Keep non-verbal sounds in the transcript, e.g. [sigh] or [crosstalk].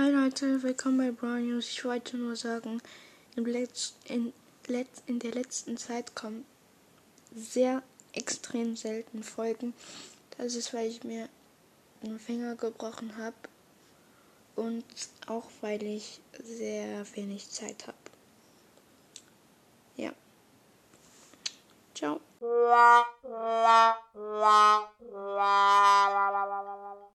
Hi Leute, willkommen bei Brown News. Ich wollte nur sagen, in, Letz in, Letz in der letzten Zeit kommen sehr extrem selten Folgen. Das ist, weil ich mir einen Finger gebrochen habe und auch weil ich sehr wenig Zeit habe. Ja. Ciao. [laughs]